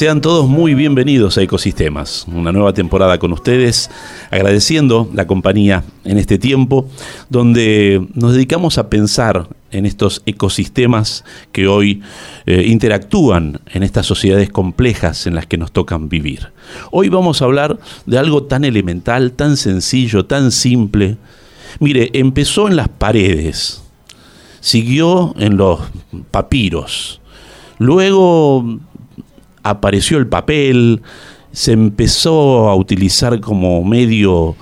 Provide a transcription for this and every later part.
Sean todos muy bienvenidos a Ecosistemas, una nueva temporada con ustedes, agradeciendo la compañía en este tiempo donde nos dedicamos a pensar en estos ecosistemas que hoy eh, interactúan en estas sociedades complejas en las que nos tocan vivir. Hoy vamos a hablar de algo tan elemental, tan sencillo, tan simple. Mire, empezó en las paredes, siguió en los papiros, luego apareció el papel, se empezó a utilizar como medio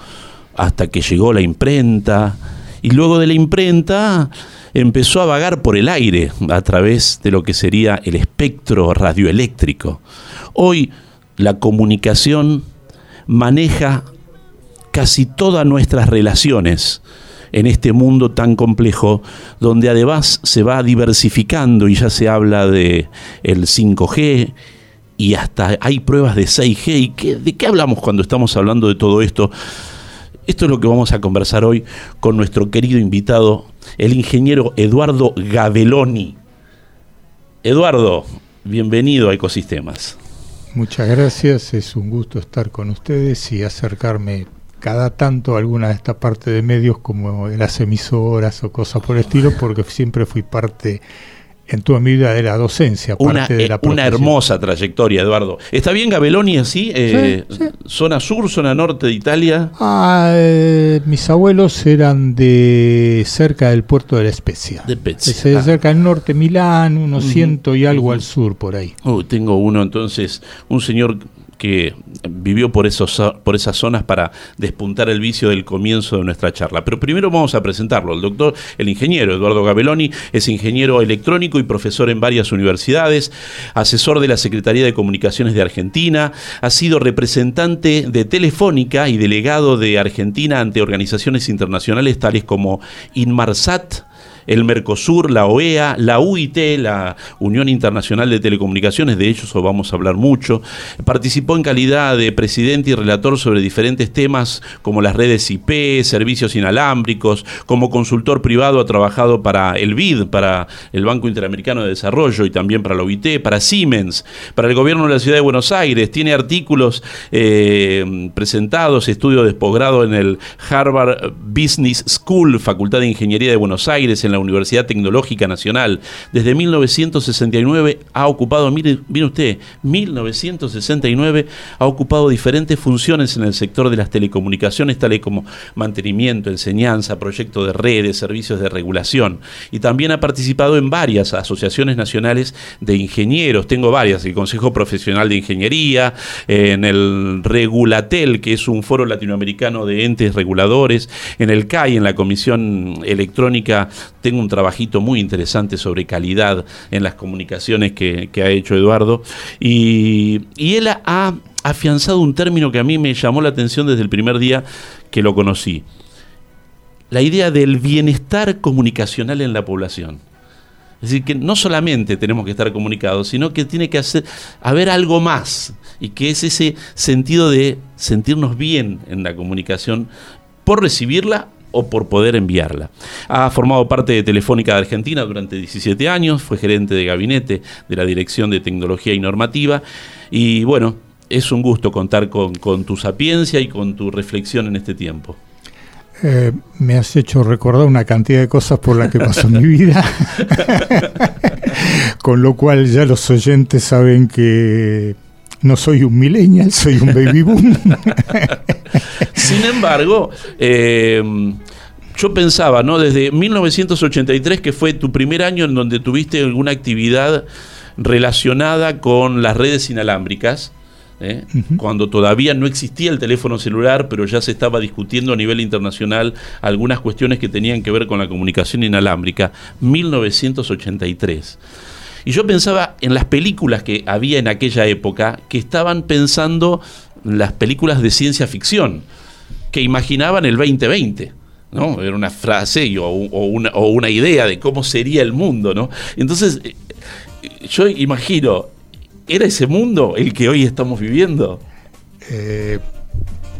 hasta que llegó la imprenta, y luego de la imprenta empezó a vagar por el aire a través de lo que sería el espectro radioeléctrico. Hoy la comunicación maneja casi todas nuestras relaciones en este mundo tan complejo donde además se va diversificando y ya se habla de el 5G y hasta hay pruebas de 6G. ¿Y ¿De qué hablamos cuando estamos hablando de todo esto? Esto es lo que vamos a conversar hoy con nuestro querido invitado, el ingeniero Eduardo Gabeloni. Eduardo, bienvenido a Ecosistemas. Muchas gracias, es un gusto estar con ustedes y acercarme cada tanto a alguna de esta parte de medios como las emisoras o cosas por el estilo, porque siempre fui parte en tu vida de la docencia, una, de la eh, Una hermosa trayectoria, Eduardo. ¿Está bien Gabeloni así? Eh, ¿Zona sur, zona norte de Italia? Ah, eh, mis abuelos eran de cerca del puerto de la Especia. De Spezia. Ah. Cerca del norte, Milán, unos ciento y algo al sur, por ahí. Oh, tengo uno entonces, un señor que vivió por, esos, por esas zonas para despuntar el vicio del comienzo de nuestra charla. Pero primero vamos a presentarlo. El doctor, el ingeniero Eduardo Gabeloni es ingeniero electrónico y profesor en varias universidades, asesor de la Secretaría de Comunicaciones de Argentina, ha sido representante de Telefónica y delegado de Argentina ante organizaciones internacionales tales como Inmarsat, el Mercosur, la OEA, la UIT, la Unión Internacional de Telecomunicaciones, de ellos vamos a hablar mucho. Participó en calidad de presidente y relator sobre diferentes temas como las redes IP, servicios inalámbricos, como consultor privado ha trabajado para el BID, para el Banco Interamericano de Desarrollo y también para la OIT, para Siemens, para el gobierno de la ciudad de Buenos Aires, tiene artículos eh, presentados, estudios de posgrado en el Harvard Business School, Facultad de Ingeniería de Buenos Aires, en la Universidad Tecnológica Nacional. Desde 1969 ha ocupado, mire, mire usted, 1969 ha ocupado diferentes funciones en el sector de las telecomunicaciones, tales como mantenimiento, enseñanza, proyectos de redes, servicios de regulación. Y también ha participado en varias asociaciones nacionales de ingenieros. Tengo varias, el Consejo Profesional de Ingeniería, en el Regulatel, que es un foro latinoamericano de entes reguladores, en el CAI, en la Comisión Electrónica, tengo un trabajito muy interesante sobre calidad en las comunicaciones que, ha hecho Eduardo. Y, él ha afianzado un término que a mí me llamó la atención desde el primer día que lo conocí. La idea del bienestar comunicacional en la población. Es decir, que no solamente tenemos que estar comunicados, sino que tiene que haber algo más, y que es ese sentido de sentirnos bien en la comunicación por recibirla o por poder enviarla. Ha formado parte de Telefónica de Argentina durante 17 años, fue gerente de gabinete de la Dirección de Tecnología y Normativa, y bueno, es un gusto contar con, tu sapiencia y con tu reflexión en este tiempo. Eh, me has hecho recordar una cantidad de cosas por las que pasó mi vida, con lo cual ya los oyentes saben que no soy un millennial, soy un baby boom. Sin embargo, eh, yo pensaba, ¿no? Desde 1983, que fue tu primer año en donde tuviste alguna actividad relacionada con las redes inalámbricas, ¿eh? cuando todavía no existía el teléfono celular, pero ya se estaba discutiendo a nivel internacional algunas cuestiones que tenían que ver con la comunicación inalámbrica, 1983. Y yo pensaba en las películas que había en aquella época, que estaban pensando las películas de ciencia ficción, que imaginaban el 2020. ¿no? Era una frase o, una, o una idea de cómo sería el mundo, ¿no? Entonces, eh, yo imagino ¿Era ese mundo el que hoy estamos viviendo? Eh,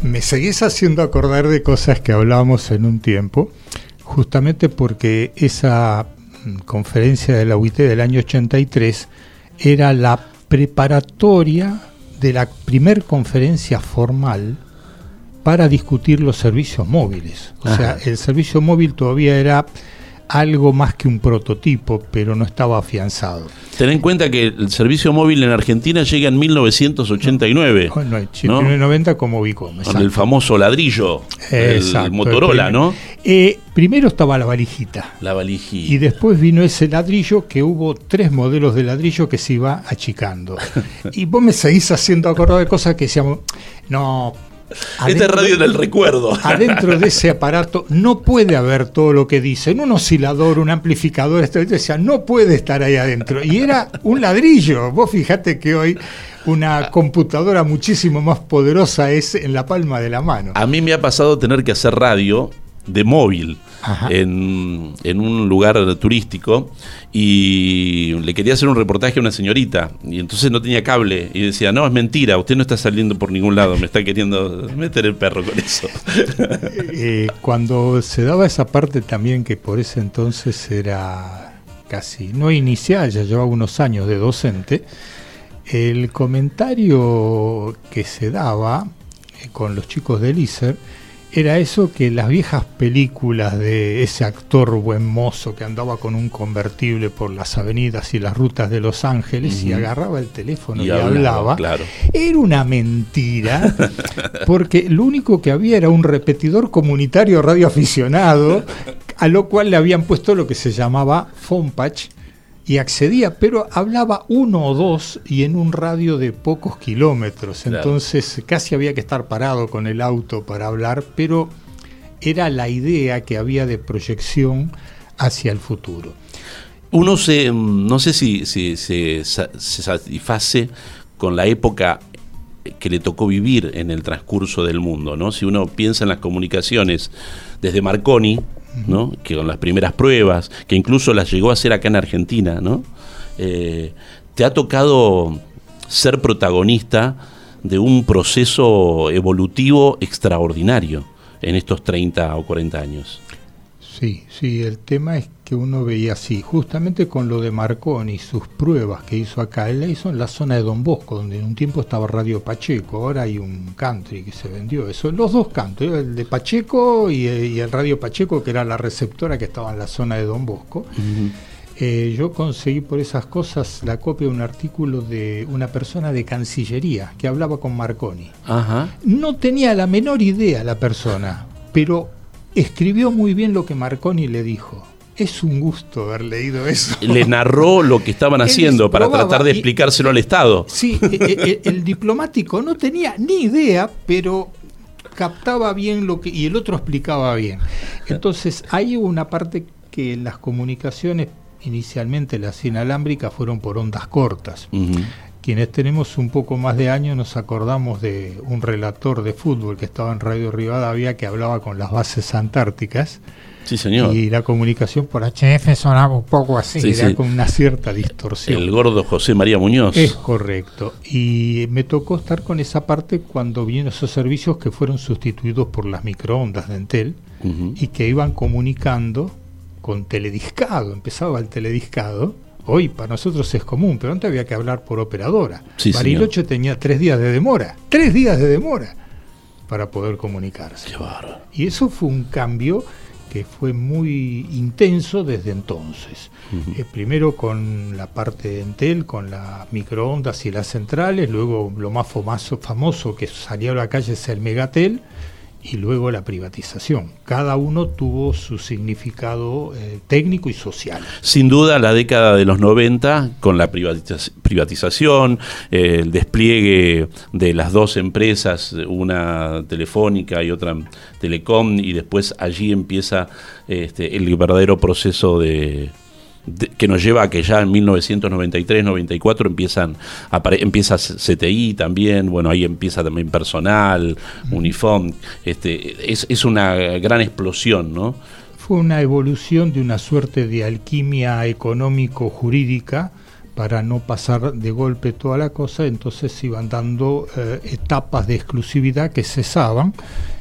me seguís haciendo acordar de cosas que hablábamos en un tiempo, justamente porque esa conferencia de la UIT del año 83 era la preparatoria de la primer conferencia formal para discutir los servicios móviles. O sea, el servicio móvil todavía era algo más que un prototipo, pero no estaba afianzado. Ten en cuenta que el servicio móvil en Argentina llega en 1989. No, no, 1990 como Vicom. Con el famoso ladrillo, el Motorola, ¿no? Eh, primero estaba la valijita. La valijita. Y después vino ese ladrillo que hubo tres modelos de ladrillo que se iba achicando. y vos me seguís haciendo acordar de cosas que decíamos, no, esta es radio del recuerdo. Adentro de ese aparato no puede haber todo lo que dicen. Un oscilador, un amplificador, esto, decía, no puede estar ahí adentro. Y era un ladrillo. Vos fijate que hoy una computadora muchísimo más poderosa es en la palma de la mano. A mí me ha pasado tener que hacer radio de móvil en, en, un lugar turístico y le quería hacer un reportaje a una señorita y entonces no tenía cable y decía, no, es mentira, usted no está saliendo por ningún lado, me está queriendo meter el perro con eso. Eh, cuando se daba esa parte también que por ese entonces era casi, no inicial, ya llevaba unos años de docente, el comentario que se daba eh, con los chicos del ISER era eso que las viejas películas de ese actor buen mozo que andaba con un convertible por las avenidas y las rutas de Los Ángeles y agarraba el teléfono y, hablaba, era una mentira, porque lo único que había era un repetidor comunitario radioaficionado, a lo cual le habían puesto lo que se llamaba phone patch, y accedía, pero hablaba uno o dos y en un radio de pocos kilómetros. Entonces casi había que estar parado con el auto para hablar, pero era la idea que había de proyección hacia el futuro. Uno se, no sé si, si se satisface con la época que le tocó vivir en el transcurso del mundo, ¿no? Si uno piensa en las comunicaciones desde Marconi, que con las primeras pruebas, que incluso las llegó a hacer acá en Argentina, ¿no? Eh, te ha tocado ser protagonista de un proceso evolutivo extraordinario en estos 30 o 40 años. Sí, sí, el tema es que uno veía así, justamente con lo de Marconi, sus pruebas que hizo acá, él la hizo en la zona de Don Bosco, donde en un tiempo estaba Radio Pacheco, ahora hay un country que se vendió, eso, los dos country, el de Pacheco y, el Radio Pacheco, que era la receptora que estaba en la zona de Don Bosco. Eh, yo conseguí por esas cosas la copia de un artículo de una persona de Cancillería que hablaba con Marconi. No tenía la menor idea la persona, pero escribió muy bien lo que Marconi le dijo. Es un gusto haber leído eso. Le narró lo que estaban haciendo para tratar de explicárselo al Estado. Sí, e, e, e, el, diplomático no tenía ni idea, pero captaba bien lo que y el otro explicaba bien. Entonces, hay una parte que las comunicaciones inicialmente las inalámbricas fueron por ondas cortas quienes tenemos un poco más de años nos acordamos de un relator de fútbol que estaba en Radio Rivadavia que hablaba con las bases antárticas. Sí, señor. Y la comunicación por HF sonaba un poco así, era con una cierta distorsión. El gordo José María Muñoz. Es correcto. Y me tocó estar con esa parte cuando vinieron esos servicios que fueron sustituidos por las microondas de Entel y que iban comunicando con telediscado. Empezaba el telediscado Hoy para nosotros es común, pero antes había que hablar por operadora. Sí, Bariloche tenía tres días de demora, tres días de demora para poder comunicarse. y eso fue un cambio que fue muy intenso desde entonces. Eh, primero con la parte de Entel, con las microondas y las centrales, luego lo más famoso, famoso que salió a la calle es el Megatel, y luego la privatización. Cada uno tuvo su significado eh, técnico y social. Sin duda, la década de los 90, con la privatización, eh, el despliegue de las dos empresas, una telefónica y otra telecom, y después allí empieza este, el verdadero proceso de que nos lleva a que ya en 1993-94 empiezan empieza CTI también, bueno, ahí empieza también personal, Unifom, este, es, es una gran explosión, ¿no? Fue una evolución de una suerte de alquimia económico-jurídica para no pasar de golpe toda la cosa, entonces se iban dando eh, etapas de exclusividad que cesaban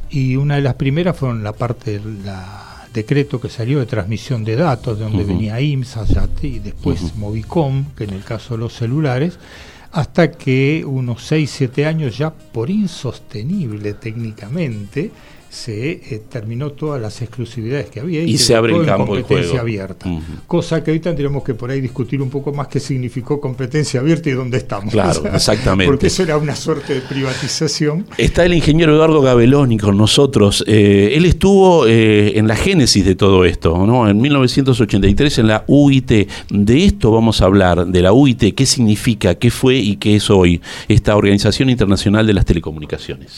y una de las primeras fueron la parte de la decreto que salió de transmisión de datos, de donde venía IMSA y después Movicom, que en el caso de los celulares, hasta que unos 6, 7 años ya por insostenible técnicamente, se eh, terminó todas las exclusividades que había y, se abre el campo de competencia abierta. Cosa que ahorita tendremos que por ahí discutir un poco más qué significó competencia abierta y dónde estamos. Claro, exactamente. Porque eso era una suerte de privatización. Está el ingeniero Eduardo Gabeloni con nosotros. Eh, él estuvo eh, en la génesis de todo esto, ¿no? En 1983 en la UIT. De esto vamos a hablar, de la UIT, qué significa, qué fue y qué es hoy esta Organización Internacional de las Telecomunicaciones.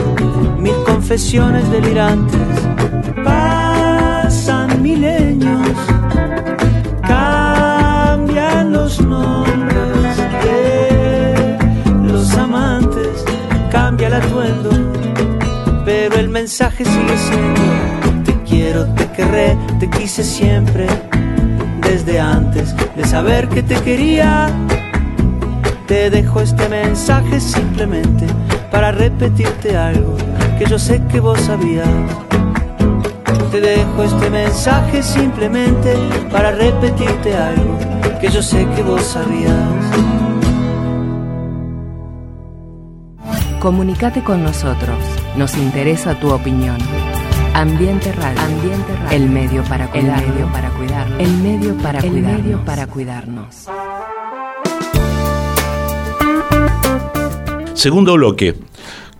confesiones delirantes. Pasan milenios, cambian los nombres de los amantes, cambia el atuendo, pero el mensaje sigue siendo te quiero, te querré, te quise siempre, desde antes de saber que te quería. Te dejo este mensaje simplemente para repetirte algo que yo sé que vos sabías. Te dejo este mensaje simplemente para repetirte algo que yo sé que vos sabías. Comunicate con nosotros. Nos interesa tu opinión. Ambiente Radio. Ambiente Radio. El medio para cuidar. El medio para cuidar. El medio para el medio para cuidarnos. Segundo bloque.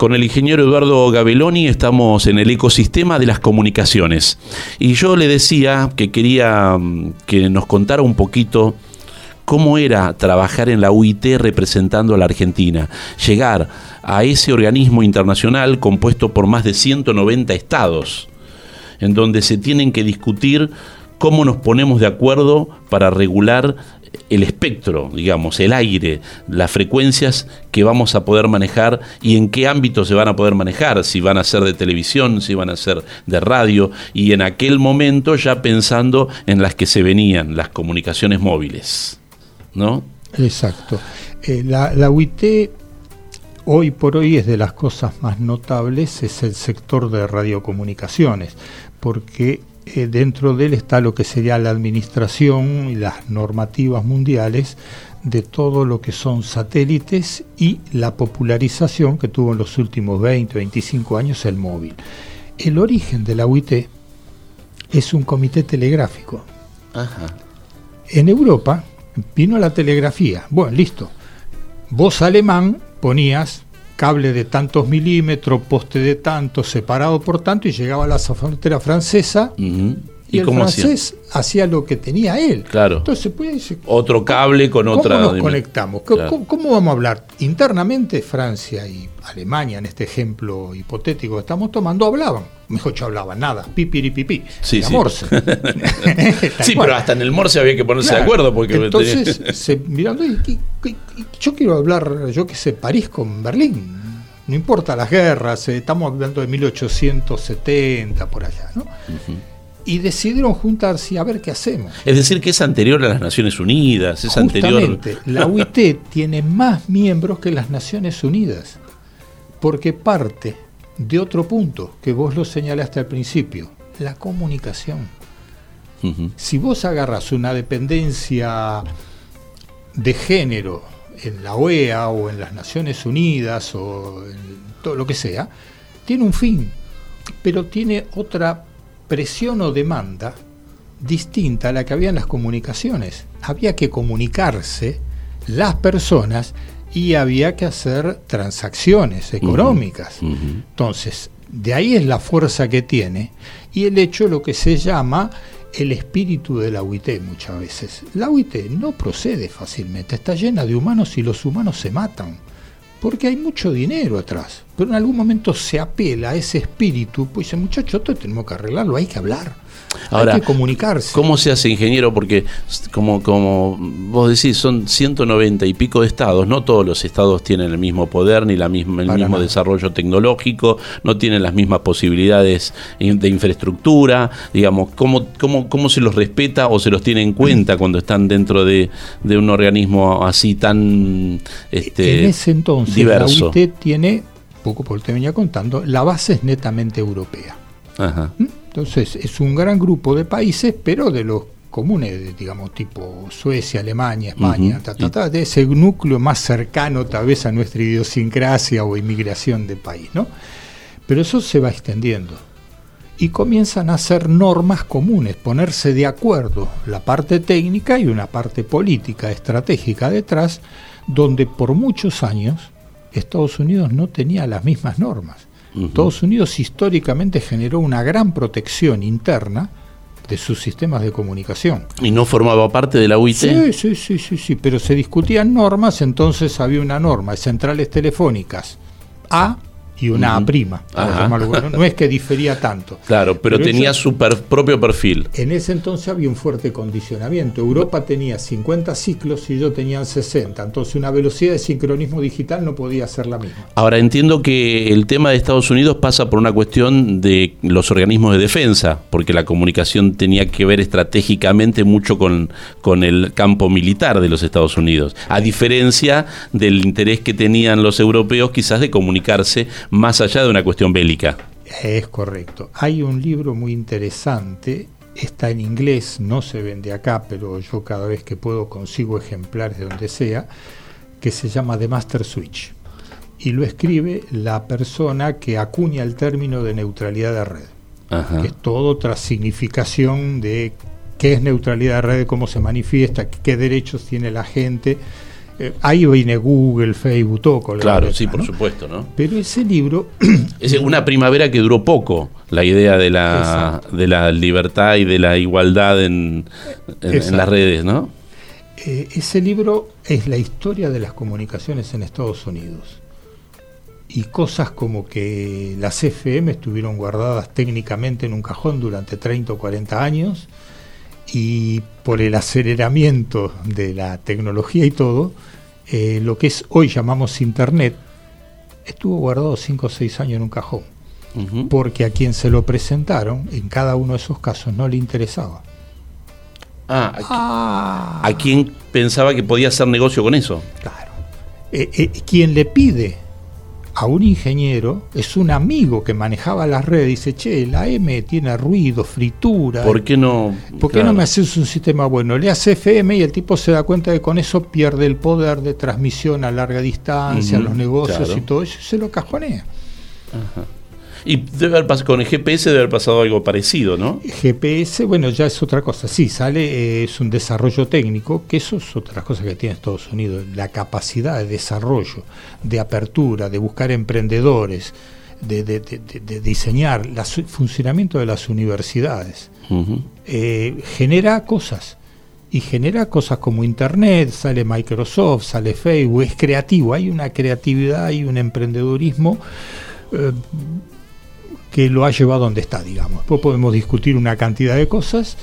Con el ingeniero Eduardo Gabeloni estamos en el ecosistema de las comunicaciones. Y yo le decía que quería mm, que nos contara un poquito cómo era trabajar en la UIT representando a la Argentina, llegar a ese organismo internacional compuesto por más de 190 estados, en donde se tienen que discutir cómo nos ponemos de acuerdo para regular el espectro, digamos, el aire, las frecuencias que vamos a poder manejar y en qué ámbitos se van a poder manejar, si van a ser de televisión, si van a ser de radio, y en aquel momento ya pensando en las que se venían, las comunicaciones móviles. ¿No? Exacto. Eh, la, la UIT hoy por hoy es de las cosas más notables, es el sector de radiocomunicaciones, porque eh, dentro de él está lo que sería la administración y las normativas mundiales de todo lo que son satélites y la popularización que tuvo en los últimos 20, 25 años el móvil. El origen de la UIT es un comité telegráfico. Ajá. En Europa vino la telegrafía. Bueno, listo. Vos alemán ponías cable de tantos milímetros, poste de tanto, separado por tanto, y llegaba a la frontera francesa. Y, el cómo francés hacía? lo que tenía él. Claro. Entonces, pues, Otro cable con ¿cómo otra. nos dim- conectamos? ¿Cómo, Claro. cómo vamos a hablar? Internamente, Francia y Alemania, en este ejemplo hipotético que estamos tomando, hablaban. Mejor yo hablaba nada, pipiripipi. Sí, Era sí. Morse. Sí, pero hasta en el Morse había que ponerse de acuerdo porque entonces se mirando y, y- y- y yo quiero hablar yo qué sé París con Berlín no importa las guerras eh, estamos hablando de 1870 por allá no y decidieron juntarse a ver qué hacemos es decir que es anterior a las Naciones Unidas, es anterior. Justamente, la UIT tiene más miembros que las Naciones Unidas porque parte de otro punto que vos lo señalaste al principio la comunicación si vos agarras una dependencia de género en la OEA o en las Naciones Unidas o en todo lo que sea, tiene un fin, pero tiene otra presión o demanda distinta a la que había en las comunicaciones. Había que comunicarse las personas y había que hacer transacciones económicas. Entonces, de ahí es la fuerza que tiene y el hecho lo que se llama el espíritu de la UIT muchas veces. La UIT no procede fácilmente, está llena de humanos y los humanos se matan, porque hay mucho dinero atrás. Pero en algún momento se apela a ese espíritu, pues dice, muchachos, esto tenemos que arreglarlo, hay que hablar, Ahora, hay que comunicarse. ¿Cómo se hace, ingeniero? Porque, como, como vos decís, son 190 y pico de estados. No todos los estados tienen el mismo poder ni la misma, el Para mismo nada. desarrollo tecnológico, no tienen las mismas posibilidades de infraestructura. Digamos, ¿cómo, cómo, cómo se los respeta o se los tiene en cuenta cuando están dentro de, de un organismo así tan este, en ese entonces diverso? la UIT tiene, poco por lo que te venía contando, la base es netamente europea. Ajá. ¿Mm? Entonces es un gran grupo de países, pero de los comunes, digamos, tipo Suecia, Alemania, España, de ese núcleo más cercano tal vez a nuestra idiosincrasia o inmigración de país, ¿no? Pero eso se va extendiendo y comienzan a hacer normas comunes, ponerse de acuerdo la parte técnica y una parte política, estratégica detrás, donde por muchos años Estados Unidos no tenía las mismas normas. Estados Unidos históricamente generó una gran protección interna de sus sistemas de comunicación. ¿Y no formaba parte de la UIT? Sí, sí, sí, sí, sí, pero se discutían normas, entonces había una norma de centrales telefónicas A y una A prima. No, es que difería tanto. Claro, pero, tenía su propio perfil. En ese entonces había un fuerte condicionamiento. Europa tenía 50 ciclos y yo tenían 60. Entonces una velocidad de sincronismo digital no podía ser la misma. Ahora entiendo que el tema de Estados Unidos pasa por una cuestión de los organismos de defensa, porque la comunicación tenía que ver estratégicamente mucho con, con el campo militar de los Estados Unidos, a diferencia del interés que tenían los europeos quizás de comunicarse más allá de una cuestión bélica. Es correcto. Hay un libro muy interesante, está en inglés, no se vende acá, pero yo cada vez que puedo consigo ejemplares de donde sea, que se llama The Master Switch. Y lo escribe la persona que acuña el término de neutralidad de red, que es toda otra significación de qué es neutralidad de red, cómo se manifiesta, qué derechos tiene la gente eh, ahí viene Google, Facebook, todo Claro, sí, por supuesto, ¿no? Pero ese libro... es una primavera que duró poco, la idea de la, de la libertad y de la igualdad en, las redes, ¿no? Eh, ese libro es la historia de las comunicaciones en Estados Unidos. Y cosas como que las FM estuvieron guardadas técnicamente en un cajón durante 30 o 40 años y por el aceleramiento de la tecnología y todo, eh, lo que es hoy llamamos Internet, estuvo guardado 5 o 6 años en un cajón, porque a quien se lo presentaron, en cada uno de esos casos, no le interesaba. Ah, ah. ¿a quién pensaba que podía hacer negocio con eso? Claro. Eh, eh, quien le pide a un ingeniero, es un amigo que manejaba las redes, dice, che, la M tiene ruido, fritura. ¿Por qué no? ¿Por qué no me haces un sistema bueno? Le hace FM y el tipo se da cuenta de que con eso pierde el poder de transmisión a larga distancia, los negocios y todo eso, y se lo cajonea. Ajá. Y debe haber con el GPS debe haber pasado algo parecido, ¿no? GPS, bueno, ya es otra cosa. Sí, sale, eh, es un desarrollo técnico, que eso es otra cosa que tiene Estados Unidos, la capacidad de desarrollo, de apertura, de buscar emprendedores, de, diseñar el funcionamiento de las universidades. Eh, genera cosas y genera cosas como Internet, sale Microsoft, sale Facebook, es creativo, hay una creatividad, hay un emprendedurismo eh, que lo ha llevado a donde está, digamos. Después podemos discutir una cantidad de cosas,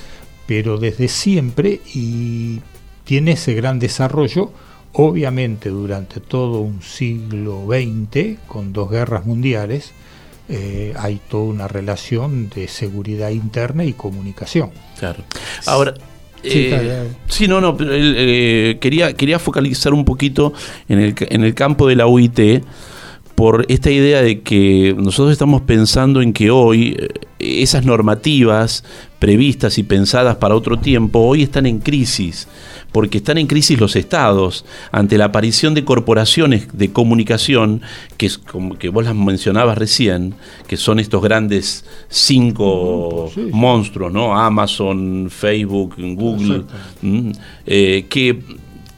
pero desde siempre y tiene ese gran desarrollo, obviamente durante todo un siglo XX, con dos guerras mundiales, eh, hay toda una relación de seguridad interna y comunicación. Claro. Ahora, sí, eh, no, no, eh, quería, quería focalizar un poquito en el, en el campo de la UIT por esta idea de que nosotros estamos pensando en que hoy eh, esas normativas previstas y pensadas para otro tiempo hoy están en crisis, porque están en crisis los estados ante la aparición de corporaciones de comunicación que es como que vos las mencionabas recién, que son estos grandes cinco monstruos, ¿no? Amazon, Facebook, Google, eh, que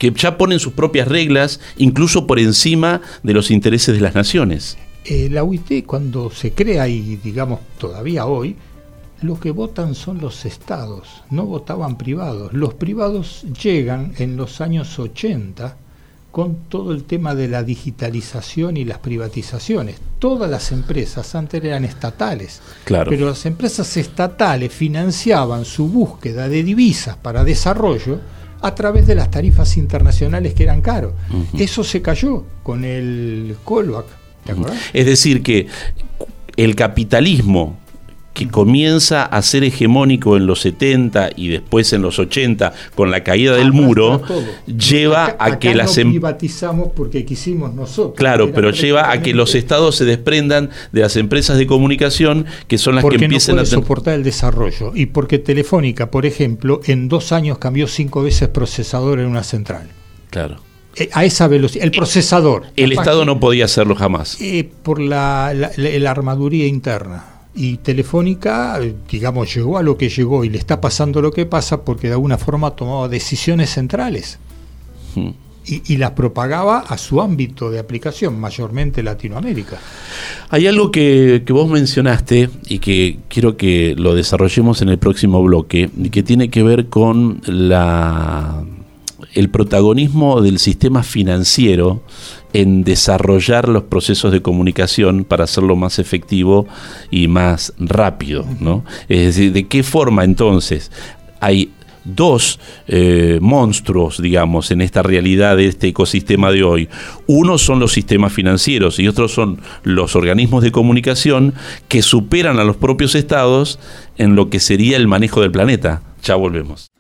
que ya ponen sus propias reglas, incluso por encima de los intereses de las naciones. Eh, la UIT cuando se crea y digamos todavía hoy, lo que votan son los estados, no votaban privados. Los privados llegan en los años 80 con todo el tema de la digitalización y las privatizaciones. Todas las empresas antes eran estatales, claro. pero las empresas estatales financiaban su búsqueda de divisas para desarrollo a través de las tarifas internacionales que eran caros. Eso se cayó con el callback. Es decir, que el capitalismo que comienza a ser hegemónico en los 70 y después en los 80 con la caída del muro, lleva a que las no em- privatizamos porque quisimos nosotros. Claro, pero lleva a que los estados se desprendan de las empresas de comunicación que son las que empiezan no a soportar el desarrollo y porque Telefónica, por ejemplo, en dos años cambió cinco veces procesador en una central. Claro. Eh, a esa velocidad, el procesador. El Estado no podía hacerlo jamás. Eh, por la, la armaduría interna. Y Telefónica, digamos, llegó a lo que llegó y le está pasando lo que pasa porque de alguna forma tomaba decisiones centrales. Hmm. Y, las propagaba a su ámbito de aplicación, mayormente Latinoamérica. Hay algo que, que, vos mencionaste y que quiero que lo desarrollemos en el próximo bloque, y que tiene que ver con la el protagonismo del sistema financiero en desarrollar los procesos de comunicación para hacerlo más efectivo y más rápido, ¿no? Es decir, ¿de qué forma entonces hay dos eh, monstruos, digamos, en esta realidad de este ecosistema de hoy. Uno son los sistemas financieros y otros son los organismos de comunicación que superan a los propios estados en lo que sería el manejo del planeta. Ya volvemos.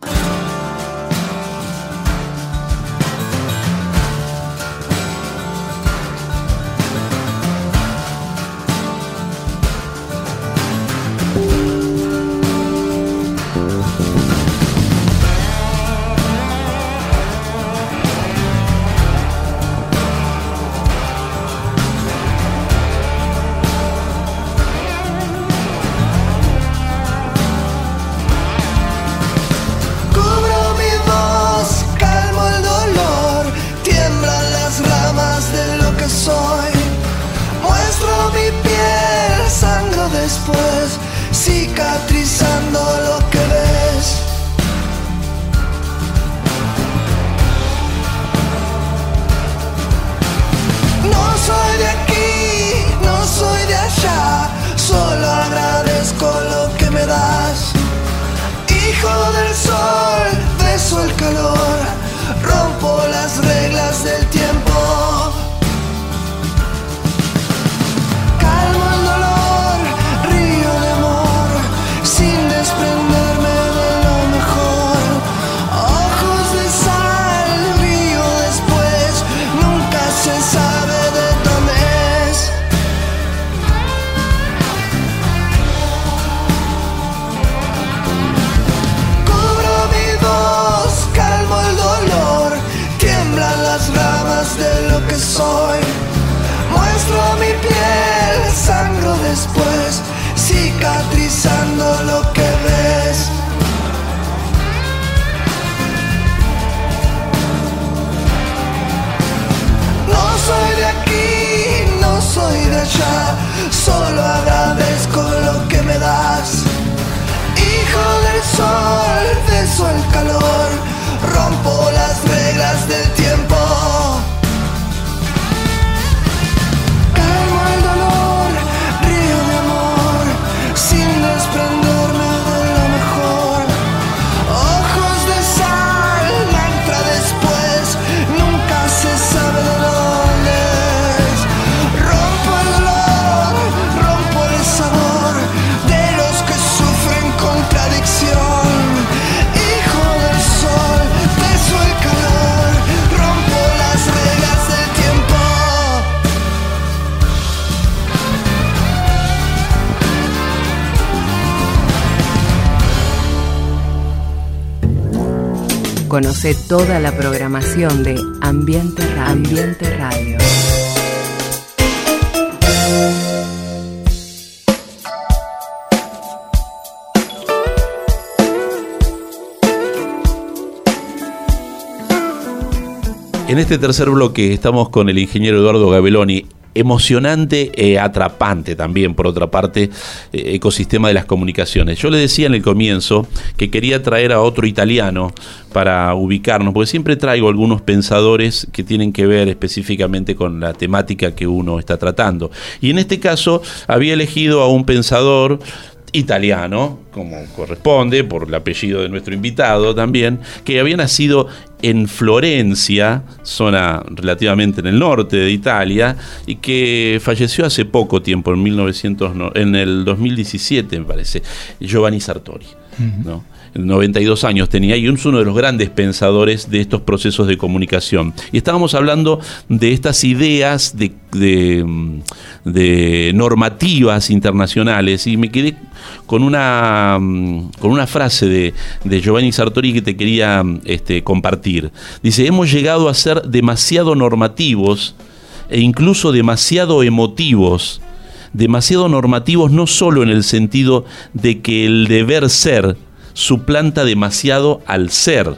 Conoce toda la programación de Ambiente Radio. Ambiente Radio. En este tercer bloque estamos con el ingeniero Eduardo Gabeloni emocionante, e atrapante también, por otra parte, eh, ecosistema de las comunicaciones. Yo le decía en el comienzo que quería traer a otro italiano para ubicarnos, porque siempre traigo algunos pensadores que tienen que ver específicamente con la temática que uno está tratando. Y en este caso había elegido a un pensador italiano, como corresponde, por el apellido de nuestro invitado también, que había nacido en Florencia, zona relativamente en el norte de Italia, y que falleció hace poco tiempo, en, 1900, en el 2017 me parece, Giovanni Sartori. ¿no? 92 años tenía y uno de los grandes pensadores de estos procesos de comunicación. Y estábamos hablando de estas ideas de, normativas internacionales y me quedé con una, con una frase de, de Giovanni Sartori que te quería este, compartir. Dice, hemos llegado a ser demasiado normativos e incluso demasiado emotivos demasiado normativos no solo en el sentido de que el deber ser suplanta demasiado al ser,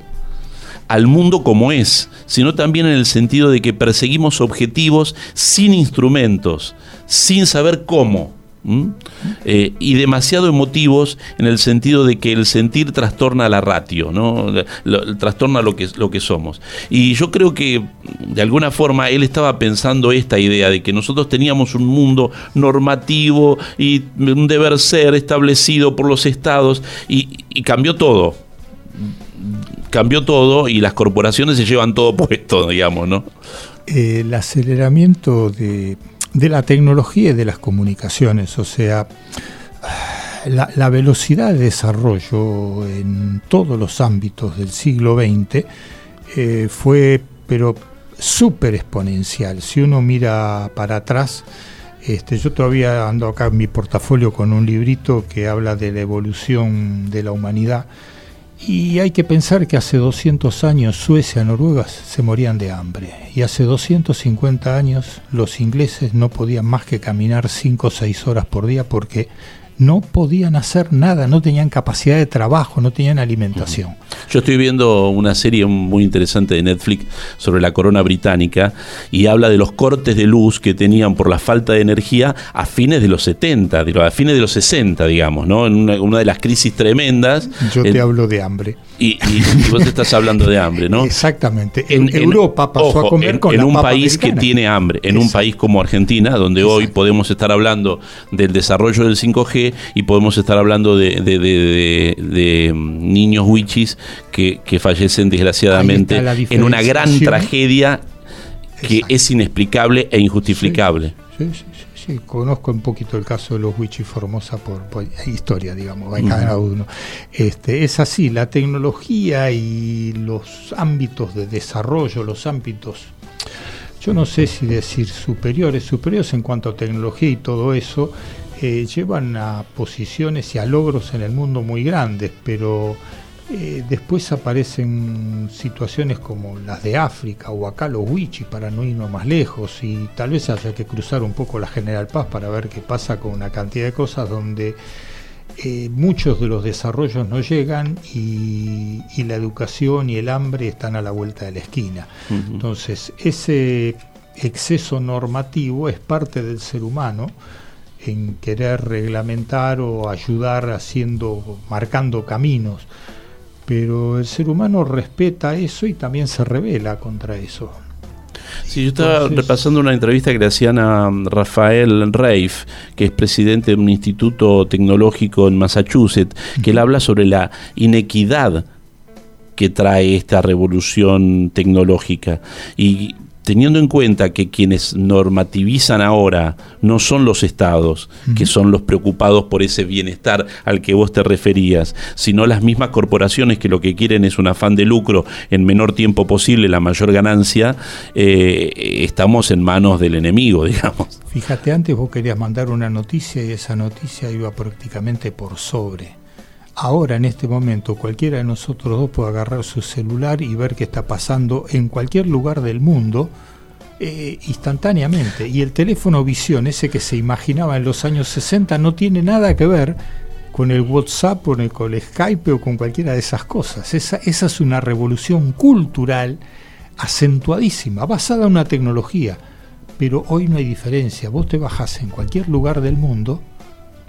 al mundo como es, sino también en el sentido de que perseguimos objetivos sin instrumentos, sin saber cómo. Eh, y demasiado emotivos en el sentido de que el sentir trastorna la ratio, ¿no? trastorna lo que, lo que somos. Y yo creo que de alguna forma él estaba pensando esta idea de que nosotros teníamos un mundo normativo y un deber ser establecido por los estados y, cambió todo. Cambió todo y las corporaciones se llevan todo puesto, digamos, ¿no? El aceleramiento de de la tecnología y de las comunicaciones, o sea, la, velocidad de desarrollo en todos los ámbitos del siglo XX eh, fue, pero súper exponencial. Si uno mira para atrás, este, yo todavía ando acá en mi portafolio con un librito que habla de la evolución de la humanidad y hay que pensar que hace 200 años Suecia y Noruega se morían de hambre. Y hace 250 años los ingleses no podían más que caminar 5 o 6 horas por día porque no podían hacer nada, no tenían capacidad de trabajo, no tenían alimentación. Yo estoy viendo una serie muy interesante de Netflix sobre la corona británica y habla de los cortes de luz que tenían por la falta de energía a fines de los 70, a fines de los 60, digamos, ¿no? En una, de las crisis tremendas. Yo te hablo de hambre. Y, vos estás hablando de hambre, ¿no? Exactamente. En, Europa pasó a comer en, con en un país que tiene hambre, en un país como Argentina, donde hoy podemos estar hablando del desarrollo del 5G y podemos estar hablando de, de, niños wichis que, fallecen desgraciadamente en una gran tragedia que es inexplicable e injustificable. Sí, sí, sí, conozco un poquito el caso de los Wichis Formosa por, historia, digamos, en cada uno. Este, es así, la tecnología y los ámbitos de desarrollo, los ámbitos, yo no sé si decir superiores, superiores en cuanto a tecnología y todo eso, eh, llevan a posiciones y a logros en el mundo muy grandes, pero eh, después aparecen situaciones como las de África o acá los Wichis para no irnos más lejos y tal vez haya que cruzar un poco la General Paz para ver qué pasa con una cantidad de cosas donde eh, muchos de los desarrollos no llegan y, la educación y el hambre están a la vuelta de la esquina. Entonces, ese exceso normativo es parte del ser humano en querer reglamentar o ayudar haciendo, marcando caminos. Pero el ser humano respeta eso y también se revela contra eso. Sí, yo estaba repasando una entrevista que le hacían a Rafael Reif, que es presidente de un instituto tecnológico en Massachusetts, que él habla sobre la inequidad que trae esta revolución tecnológica. Y teniendo en cuenta que quienes normativizan ahora no son los estados, que son los preocupados por ese bienestar al que vos te referías, sino las mismas corporaciones que lo que quieren es un afán de lucro en menor tiempo posible, la mayor ganancia, eh, estamos en manos del enemigo, digamos. Fíjate, antes vos querías mandar una noticia y esa noticia iba prácticamente por sobre Ahora, en este momento, cualquiera de nosotros dos puede agarrar su celular y ver qué está pasando en cualquier lugar del mundo eh, instantáneamente. Y el teléfono visión, ese que se imaginaba en los años 60, no tiene nada que ver con el WhatsApp o con el Skype o con cualquiera de esas cosas. Esa, esa es una revolución cultural acentuadísima, basada en una tecnología. Pero hoy no hay diferencia. Vos te bajás en cualquier lugar del mundo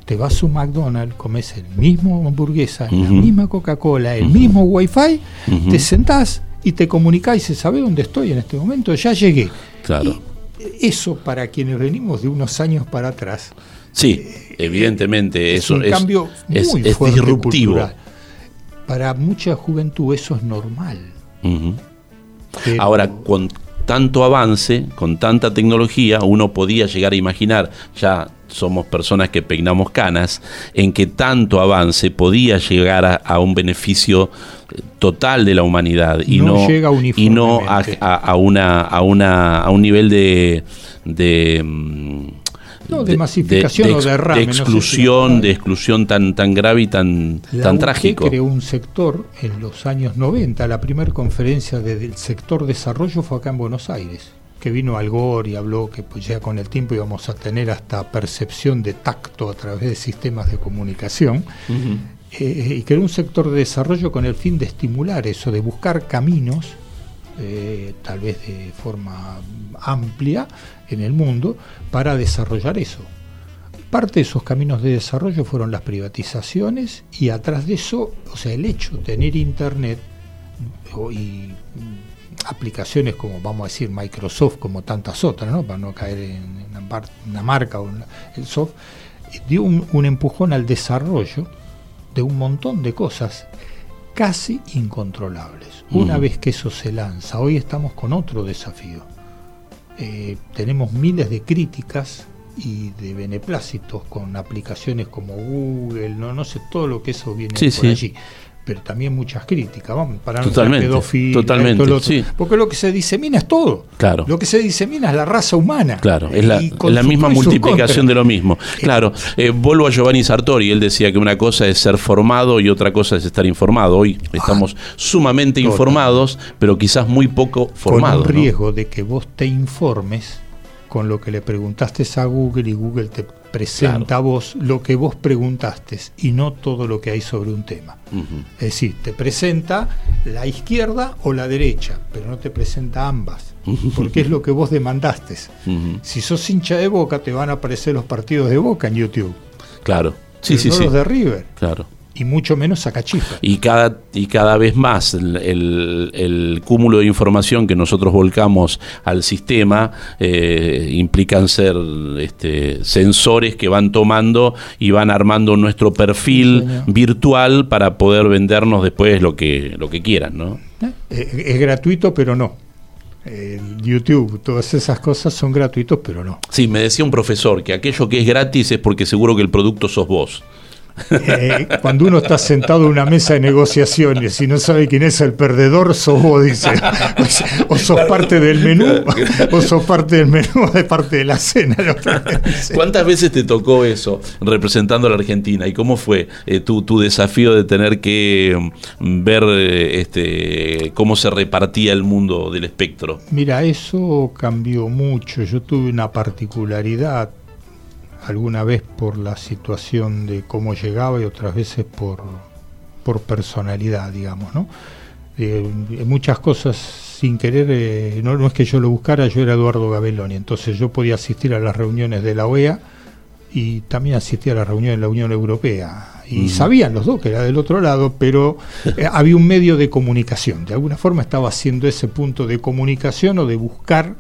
te vas a un McDonald's, comes el mismo hamburguesa, la misma Coca-Cola, el mismo Wi-Fi, te sentás y te comunicás y se sabe dónde estoy en este momento, ya llegué. Claro. eso para quienes venimos de unos años para atrás. Sí, evidentemente, es eso un es, cambio muy es, es fuerte disruptivo. cultural. Para mucha juventud eso es normal. Pero- Ahora, con tanto avance, con tanta tecnología, uno podía llegar a imaginar, ya somos personas que peinamos canas, en que tanto avance podía llegar a, a un beneficio eh, total de la humanidad y No no, llega y no a, uniformemente. a- a una, a, una, a un nivel de... de mm, No, de masificación o no sé si la exclusión, de exclusión tan, tan grave y tan, La tan UG trágico. creó un sector en los años 90. La primera conferencia de- del sector desarrollo fue acá en Buenos Aires, que vino Al Gore y habló que pues, ya con el tiempo íbamos a tener hasta percepción de tacto a través de sistemas de comunicación. Eh, y creó un sector de desarrollo con el fin de estimular eso, de buscar caminos, eh, tal vez de forma amplia en el mundo, para desarrollar eso. Parte de esos caminos de desarrollo fueron las privatizaciones y atrás de eso, o sea, el hecho de tener Internet y aplicaciones como, vamos a decir, Microsoft, como tantas otras, ¿no? para no caer en una, par- una marca o en el soft, eh, dio un, un empujón al desarrollo de un montón de cosas casi incontrolables. Una vez que eso se lanza, hoy estamos con otro desafío. Eh, tenemos miles de críticas y de beneplácitos con aplicaciones como Google, no, no sé todo lo que eso viene Sí, por sí. allí. Pero también muchas críticas, vamos, para Totalmente, pedofilia, totalmente, lo sí. Porque lo que se disemina es todo. Claro. Lo que se disemina es la raza humana. Claro, es la, misma multiplicación de lo mismo. Claro, eh, vuelvo a Giovanni Sartori, él decía que una cosa es ser formado y otra cosa es estar informado. Hoy estamos sumamente total. informados, pero quizás muy poco formados. con un ¿no? riesgo de que vos te informes con lo que le preguntaste a Google y Google te presenta Claro. vos lo que vos preguntaste y no todo lo que hay sobre un tema. Es decir, te presenta la izquierda o la derecha, pero no te presenta ambas, porque es lo que vos demandaste. Si sos hincha de Boca, te van a aparecer los partidos de Boca en YouTube, Claro, sí, sí, no sí. los de River, Claro. Y mucho menos Sacachispa. Y cada, y cada vez más el, el- el cúmulo de información que nosotros volcamos al sistema eh, implican ser este, sensores que van tomando y van armando nuestro perfil Sí, virtual para poder vendernos después lo que, lo que quieran, ¿no? Eh, es gratuito, pero no. Eh, YouTube, todas esas cosas son gratuitos, pero no. Sí, me decía un profesor que aquello que es gratis es porque seguro que el producto sos vos. Eh, cuando uno está sentado en una mesa de negociaciones y no sabe quién es el perdedor, sos vos, dice. O, sea, o sos parte del menú, o sos parte del menú de parte de la cena. ¿Cuántas veces te tocó eso representando a la Argentina? ¿Y cómo fue eh, tu, tu desafío de tener que mm, ver eh, este, cómo se repartía el mundo del espectro? Mira, eso cambió mucho. Yo tuve una particularidad alguna vez por la situación de cómo llegaba y otras veces por, por personalidad, digamos, ¿no? Eh, muchas cosas sin querer, eh, no, no es que yo lo buscara, yo era Eduardo Gabelloni, entonces yo podía asistir a las reuniones de la OEA y también asistía a las reuniones de la Unión Europea. Y Ujú. sabían los dos que era del otro lado, pero eh, había un medio de comunicación. De alguna forma estaba haciendo ese punto de comunicación o de buscar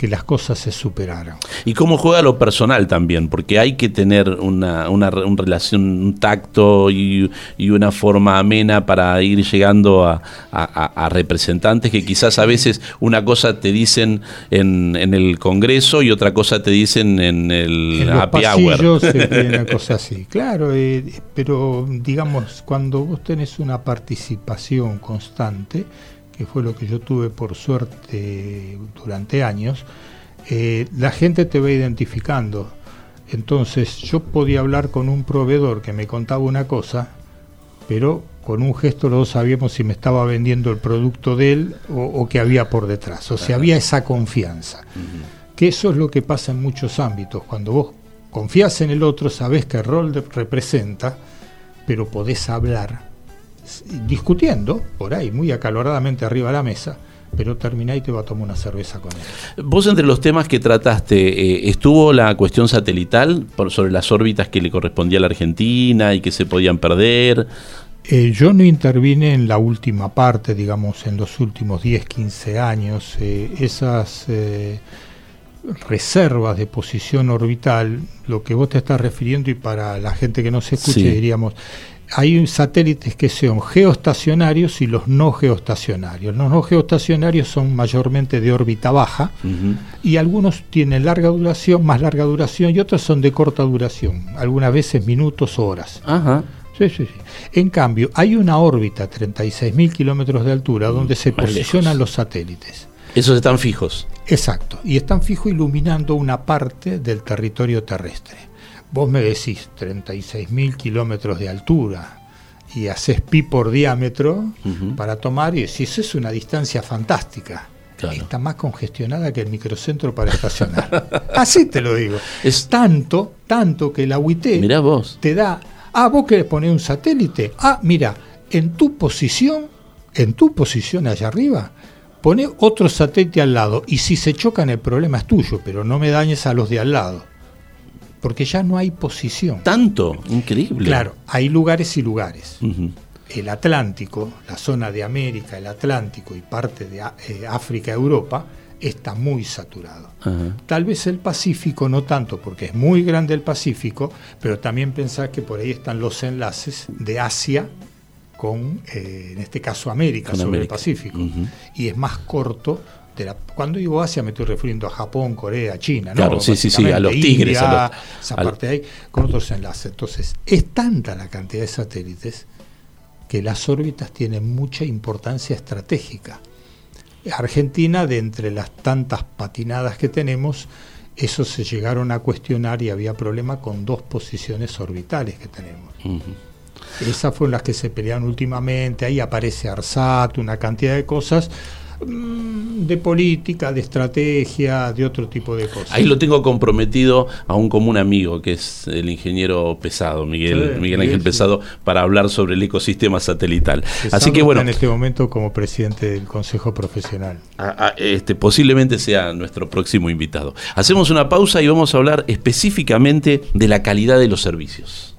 que las cosas se superaran. Y cómo juega lo personal también, porque hay que tener una, una, una relación, un tacto y, y una forma amena para ir llegando a, a- representantes que quizás a veces una cosa te dicen en, en el Congreso y otra cosa te dicen en el en los happy hour. una cosa así. Claro, eh, pero digamos, cuando vos tenés una participación constante, que fue lo que yo tuve por suerte durante años, eh, la gente te va identificando. Entonces yo podía hablar con un proveedor que me contaba una cosa, pero con un gesto los dos sabíamos si me estaba vendiendo el producto de él o, o qué había por detrás. O sea, había esa confianza. Que eso es lo que pasa en muchos ámbitos. Cuando vos confías en el otro, sabés qué rol representa, pero podés hablar discutiendo por ahí, muy acaloradamente arriba de la mesa, pero terminá y te va a tomar una cerveza con él. Vos entre los temas que trataste, eh, ¿estuvo la cuestión satelital por, sobre las órbitas que le correspondía a la Argentina y que se podían perder? Eh, yo no intervine en la última parte, digamos, en los últimos 10, 15 años. Eh, esas, eh, reservas de posición orbital, lo que vos te estás refiriendo y para la gente que no se escuche Sí. diríamos, hay satélites que son geoestacionarios y los no geoestacionarios. Los no geoestacionarios son mayormente de órbita baja y algunos tienen larga duración, más larga duración y otros son de corta duración, algunas veces minutos o horas. Ajá. Sí, sí, sí. En cambio, hay una órbita a 36.000 kilómetros de altura donde se posicionan lejos. los satélites. Esos están fijos. Exacto, y están fijo iluminando una parte del territorio terrestre. Vos me decís 36.000 kilómetros de altura y haces pi por diámetro para tomar y decís, es una distancia fantástica. Claro. Está más congestionada que el microcentro para estacionar. Así te lo digo. Es- tanto, tanto que la UIT Mirá vos. te da, ah, vos querés poner un satélite, ah, mira, en tu posición, en tu posición allá arriba, pone otro satélite al lado y si se chocan el problema es tuyo, pero no me dañes a los de al lado, porque ya no hay posición. Tanto. Increíble. Claro, hay lugares y lugares. El Atlántico, la zona de América, el Atlántico y parte de eh, África, Europa, está muy saturado. Tal vez el Pacífico no tanto, porque es muy grande el Pacífico, pero también pensar que por ahí están los enlaces de Asia con, eh, en este caso, América Con sobre América. el Pacífico. Y es más corto. La, cuando digo Asia me estoy refiriendo a Japón, Corea, China, ¿no? Claro, sí, sí, sí, a los tigres, a los- esa al- parte de ahí, con otros enlaces. Entonces, es tanta la cantidad de satélites que las órbitas tienen mucha importancia estratégica. Argentina, de entre las tantas patinadas que tenemos, eso se llegaron a cuestionar y había problema con dos posiciones orbitales que tenemos. Esas fueron las que se pelearon últimamente, ahí aparece ARSAT, una cantidad de cosas de política, de estrategia, de otro tipo de cosas. Ahí lo tengo comprometido a un común amigo, que es el ingeniero Pesado, Miguel, Sí, Miguel Ángel sí. Pesado, para hablar sobre el ecosistema satelital. Pesado Así que está bueno, en este momento como presidente del Consejo Profesional. a- a- este, posiblemente sea nuestro próximo invitado. Hacemos una pausa y vamos a hablar específicamente de la calidad de los servicios.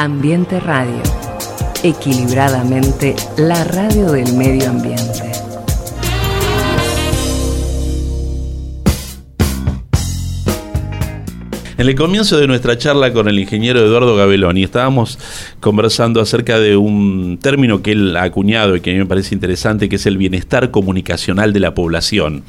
Ambiente Radio. Equilibradamente, la radio del medio ambiente. En el comienzo de nuestra charla con el ingeniero Eduardo Gabeloni estábamos conversando acerca de un término que él ha acuñado y que a mí me parece interesante, que es el bienestar comunicacional de la población.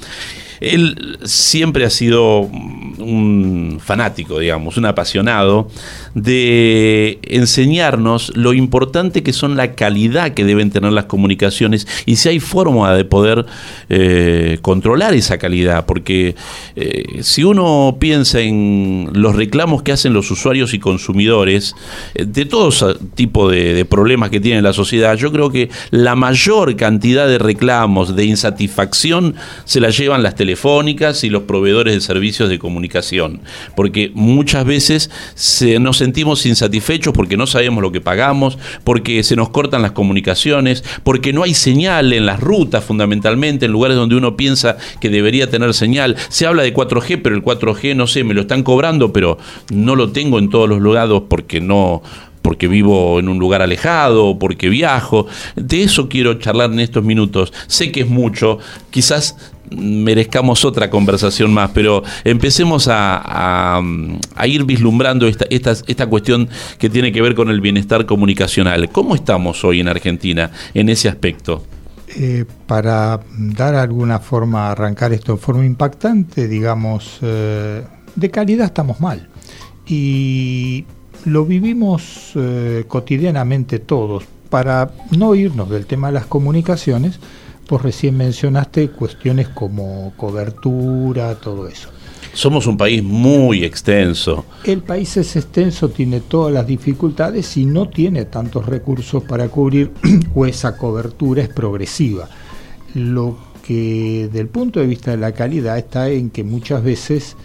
Él siempre ha sido un fanático, digamos, un apasionado de enseñarnos lo importante que son la calidad que deben tener las comunicaciones y si hay forma de poder eh, controlar esa calidad, porque eh, si uno piensa en los reclamos que hacen los usuarios y consumidores eh, de todo tipo de, de problemas que tiene la sociedad, yo creo que la mayor cantidad de reclamos, de insatisfacción, se la llevan las telefónicas y los proveedores de servicios de comunicación, porque muchas veces se, nos sentimos insatisfechos porque no sabemos lo que pagamos, porque se nos cortan las comunicaciones, porque no hay señal en las rutas fundamentalmente, en lugares donde uno piensa que debería tener señal. Se habla de 4G, pero el 4G, no sé, me lo están cobrando, pero no lo tengo en todos los lugares porque no porque vivo en un lugar alejado, porque viajo. De eso quiero charlar en estos minutos. Sé que es mucho, quizás merezcamos otra conversación más, pero empecemos a, ir vislumbrando esta, cuestión que tiene que ver con el bienestar comunicacional. ¿Cómo estamos hoy en Argentina en ese aspecto? Eh, para dar alguna forma, arrancar esto de forma impactante, digamos, eh, de calidad estamos mal. Y lo vivimos eh, cotidianamente todos. Para no irnos del tema de las comunicaciones, Vos recién mencionaste cuestiones como cobertura, todo eso. Somos un país muy extenso. El país es extenso, tiene todas las dificultades y no tiene tantos recursos para cubrir o esa cobertura es progresiva. Lo que del punto de vista de la calidad está en que muchas veces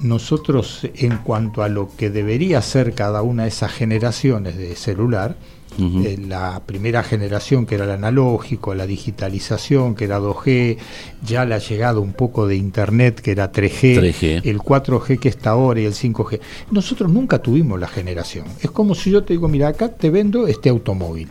nosotros en cuanto a lo que debería ser cada una de esas generaciones de celular, eh, la primera generación que era el analógico, la digitalización que era 2G, ya la llegada un poco de Internet que era 3G, el 4G que está ahora y el 5G. Nosotros nunca tuvimos la generación. Es como si yo te digo, mira, acá te vendo este automóvil.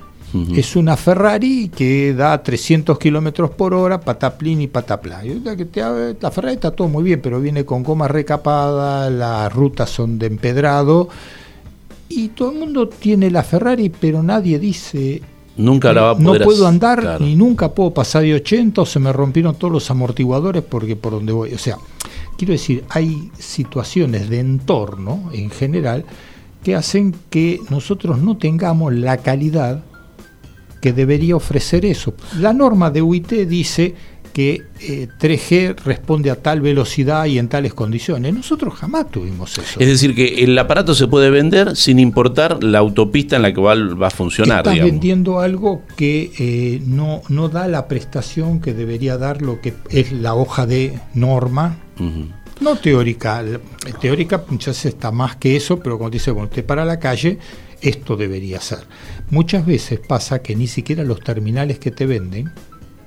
Es una Ferrari que da 300 kilómetros por hora, pataplín y pataplá. La Ferrari está todo muy bien, pero viene con goma recapada, las rutas son de empedrado y todo el mundo tiene la Ferrari, pero nadie dice Nunca la va a poder No puedo andar ni nunca puedo pasar de 80 o se me rompieron todos los amortiguadores porque por donde voy. O sea, quiero decir, hay situaciones de entorno en general que hacen que nosotros no tengamos la calidad que debería ofrecer eso. La norma de UIT dice que 3G eh, responde a tal velocidad y en tales condiciones. Nosotros jamás tuvimos eso. Es decir, que el aparato se puede vender sin importar la autopista en la que va, a funcionar. Estás vendiendo algo que eh, no, no da la prestación que debería dar lo que es la hoja de norma. No teórica, teórica muchas veces está más que eso, pero cuando dice, bueno, usted para la calle, esto debería ser. Muchas veces pasa que ni siquiera los terminales que te venden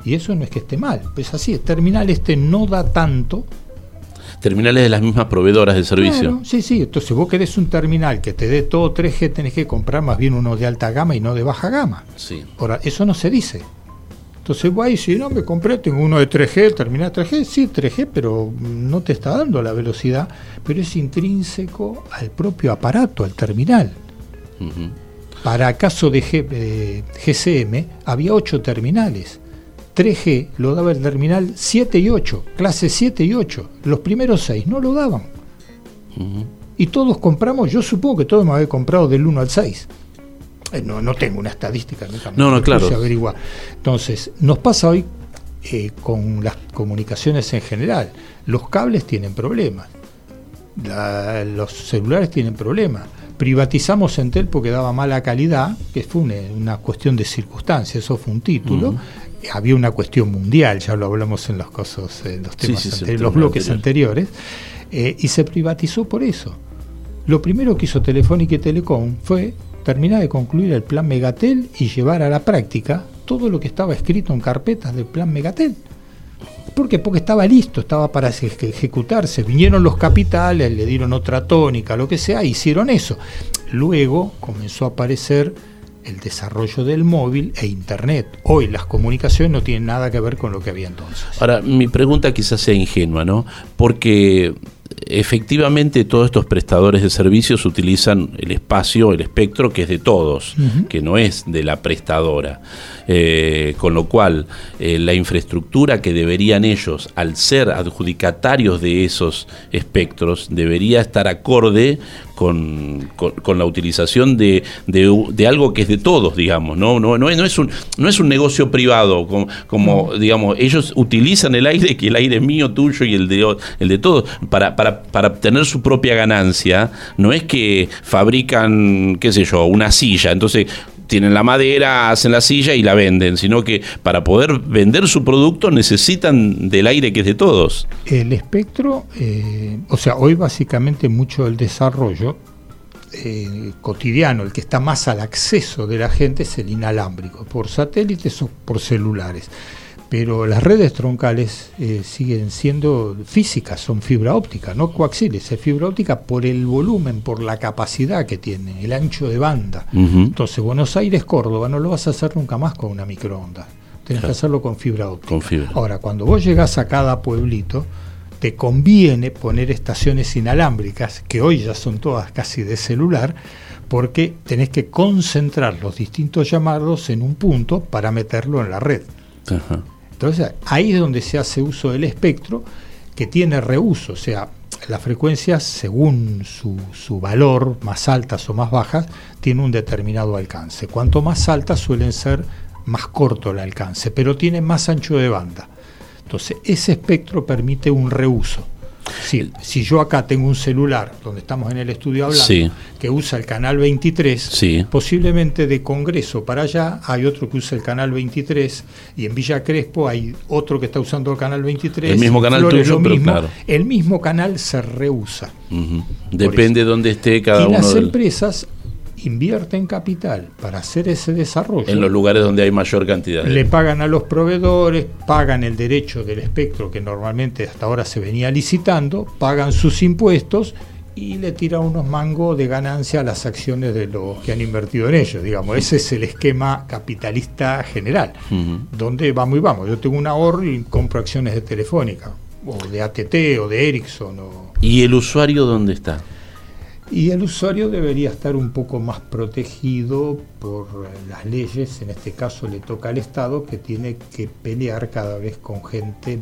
y eso no es que esté mal, pues así, el terminal este no da tanto. Terminales de las mismas proveedoras de servicio. sí, sí, entonces vos querés un terminal que te dé todo 3G, tenés que comprar más bien uno de alta gama y no de baja gama. Sí. Ahora, eso no se dice. Entonces vos ahí, si no me compré, tengo uno de 3G, terminal 3G, sí, 3G, pero no te está dando la velocidad, pero es intrínseco al propio aparato, al terminal. Para caso de GCM, eh, había ocho terminales 3G lo daba el terminal 7 y 8, clase 7 y 8. Los primeros 6 no lo daban. Y todos compramos, yo supongo que todos me habían comprado del 1 al 6. Eh, no, no tengo una estadística, no, no, claro. averiguar. Entonces, nos pasa hoy eh, con las comunicaciones en general. Los cables tienen problemas, los celulares tienen problemas. Privatizamos Entel porque daba mala calidad, que fue una, cuestión de circunstancias, eso fue un título había una cuestión mundial, ya lo hablamos en los cosas, en los temas los bloques anteriores, eh, y se privatizó por eso. Lo primero que hizo Telefónica y Telecom fue terminar de concluir el plan Megatel y llevar a la práctica todo lo que estaba escrito en carpetas del plan Megatel. ¿Por qué? Porque estaba listo, estaba para ejecutarse. Vinieron los capitales, le dieron otra tónica, lo que sea, hicieron eso. Luego comenzó a aparecer el desarrollo del móvil e Internet. Hoy las comunicaciones no tienen nada que ver con lo que había entonces. Ahora, mi pregunta quizás sea ingenua, ¿no? Porque efectivamente todos estos prestadores de servicios utilizan el espacio, el espectro que es de todos, que no es de la prestadora. Eh, con lo cual, eh, la infraestructura que deberían ellos, al ser adjudicatarios de esos espectros, debería estar acorde con, con, la utilización de, de, algo que es de todos, digamos, ¿no? No, no, es, un, no es un negocio privado, como, como digamos, ellos utilizan el aire, que el aire es mío, tuyo y el de, el de todos, para, para, para obtener su propia ganancia, no es que fabrican, qué sé yo, una silla, entonces tienen la madera, hacen la silla y la venden, sino que para poder vender su producto necesitan del aire que es de todos. El espectro, eh, o sea, hoy básicamente mucho del desarrollo eh, cotidiano, el que está más al acceso de la gente es el inalámbrico, por satélites o por celulares pero las redes troncales eh, siguen siendo físicas, son fibra óptica, no coaxiles, es fibra óptica por el volumen, por la capacidad que tiene, el ancho de banda. Entonces, Buenos Aires, Córdoba, no lo vas a hacer nunca más con una microonda, tienes que hacerlo con fibra óptica. Ahora, cuando vos llegás a cada pueblito, te conviene poner estaciones inalámbricas, que hoy ya son todas casi de celular, porque tenés que concentrar los distintos llamados en un punto para meterlo en la red. Ajá. Entonces ahí es donde se hace uso del espectro que tiene reuso, o sea, las frecuencias según su, su, valor, más altas o más bajas, tiene un determinado alcance. Cuanto más altas suelen ser más corto el alcance, pero tiene más ancho de banda. Entonces ese espectro permite un reuso. Si, si yo acá tengo un celular donde estamos en el estudio hablando que usa el canal 23, posiblemente de Congreso para allá hay otro que usa el canal 23 y en Villa Crespo hay otro que está usando el canal 23. El mismo canal tuyo, pero claro. El mismo canal se reusa. Depende de dónde esté cada y uno. Las empresas invierten capital para hacer ese desarrollo. En los lugares donde hay mayor cantidad. Le pagan a los proveedores, pagan el derecho del espectro que normalmente hasta ahora se venía licitando, pagan sus impuestos y le tiran unos mangos de ganancia a las acciones de los que han invertido en ellos. Digamos, ese es el esquema capitalista general, donde vamos y vamos. Yo tengo un ahorro y compro acciones de Telefónica, o de ATT, o de Ericsson. O... ¿Y el usuario dónde está? Y el usuario debería estar un poco más protegido por las leyes, en este caso le toca al Estado que tiene que pelear cada vez con gente